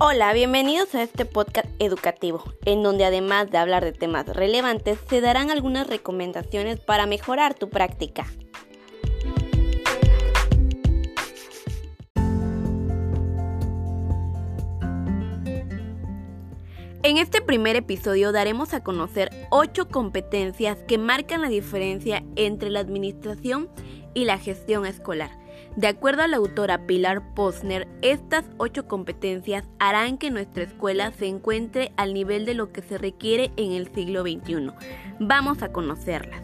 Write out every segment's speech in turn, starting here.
Hola, bienvenidos a este podcast educativo, en donde además de hablar de temas relevantes, se darán algunas recomendaciones para mejorar tu práctica. En este primer episodio daremos a conocer 8 competencias que marcan la diferencia entre la administración y la gestión escolar de acuerdo a la autora Pilar Posner, estas ocho competencias harán que nuestra escuela se encuentre al nivel de lo que se requiere en el siglo XXI. Vamos a conocerlas.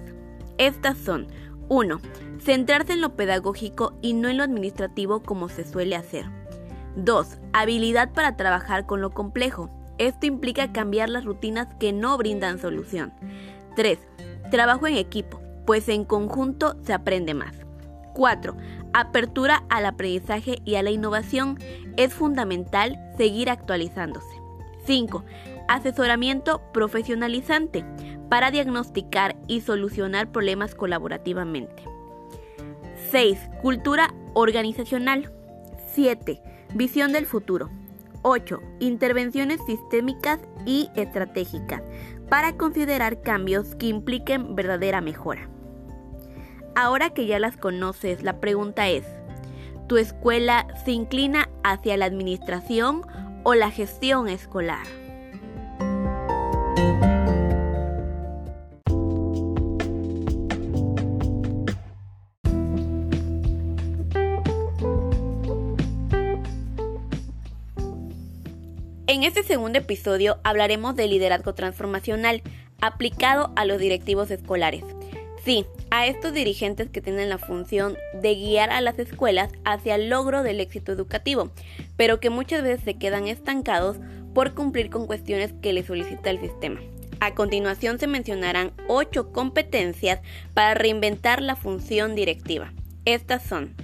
Estas son 1. Centrarse en lo pedagógico y no en lo administrativo como se suele hacer. 2. Habilidad para trabajar con lo complejo. Esto implica cambiar las rutinas que no brindan solución. 3. Trabajo en equipo, pues en conjunto se aprende más. 4. Apertura al aprendizaje y a la innovación. Es fundamental seguir actualizándose. 5. Asesoramiento profesionalizante para diagnosticar y solucionar problemas colaborativamente. 6. Cultura organizacional. 7. Visión del futuro. 8. Intervenciones sistémicas y estratégicas para considerar cambios que impliquen verdadera mejora. Ahora que ya las conoces, la pregunta es, ¿tu escuela se inclina hacia la administración o la gestión escolar? En este segundo episodio hablaremos de liderazgo transformacional aplicado a los directivos escolares. Sí, a estos dirigentes que tienen la función de guiar a las escuelas hacia el logro del éxito educativo, pero que muchas veces se quedan estancados por cumplir con cuestiones que les solicita el sistema. A continuación se mencionarán ocho competencias para reinventar la función directiva. Estas son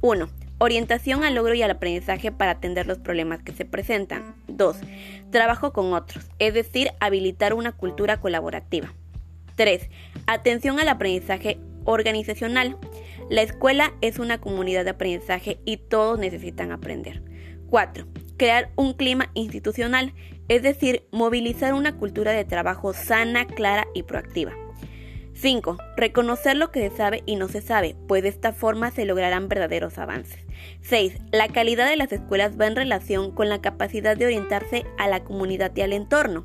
1. Orientación al logro y al aprendizaje para atender los problemas que se presentan. 2. Trabajo con otros, es decir, habilitar una cultura colaborativa. 3. Atención al aprendizaje organizacional. La escuela es una comunidad de aprendizaje y todos necesitan aprender. 4. Crear un clima institucional, es decir, movilizar una cultura de trabajo sana, clara y proactiva. 5. Reconocer lo que se sabe y no se sabe, pues de esta forma se lograrán verdaderos avances. 6. La calidad de las escuelas va en relación con la capacidad de orientarse a la comunidad y al entorno.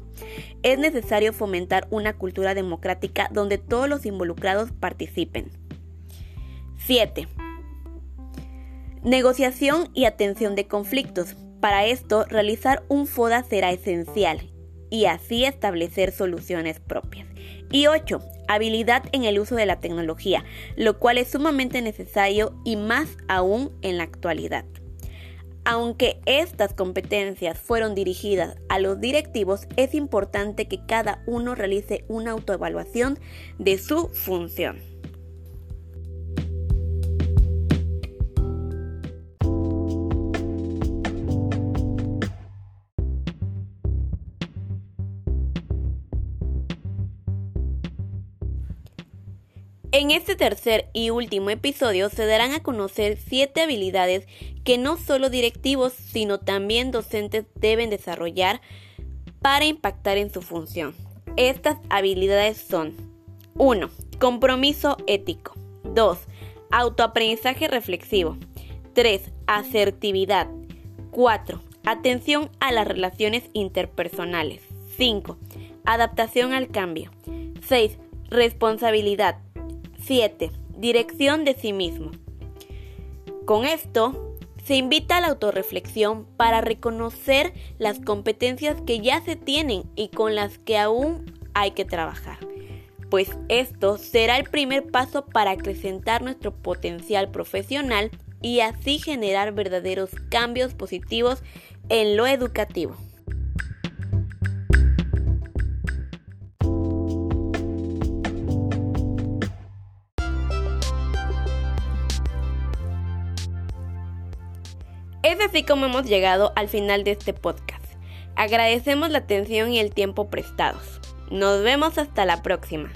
Es necesario fomentar una cultura democrática donde todos los involucrados participen. 7. Negociación y atención de conflictos. Para esto, realizar un FODA será esencial y así establecer soluciones propias. Y 8. Habilidad en el uso de la tecnología, lo cual es sumamente necesario y más aún en la actualidad. Aunque estas competencias fueron dirigidas a los directivos, es importante que cada uno realice una autoevaluación de su función. En este tercer y último episodio se darán a conocer siete habilidades que no solo directivos, sino también docentes deben desarrollar para impactar en su función. Estas habilidades son 1. Compromiso ético. 2. Autoaprendizaje reflexivo. 3. Asertividad. 4. Atención a las relaciones interpersonales. 5. Adaptación al cambio. 6. Responsabilidad. 7. Dirección de sí mismo. Con esto, se invita a la autorreflexión para reconocer las competencias que ya se tienen y con las que aún hay que trabajar, pues esto será el primer paso para acrecentar nuestro potencial profesional y así generar verdaderos cambios positivos en lo educativo. Es así como hemos llegado al final de este podcast. Agradecemos la atención y el tiempo prestados. Nos vemos hasta la próxima.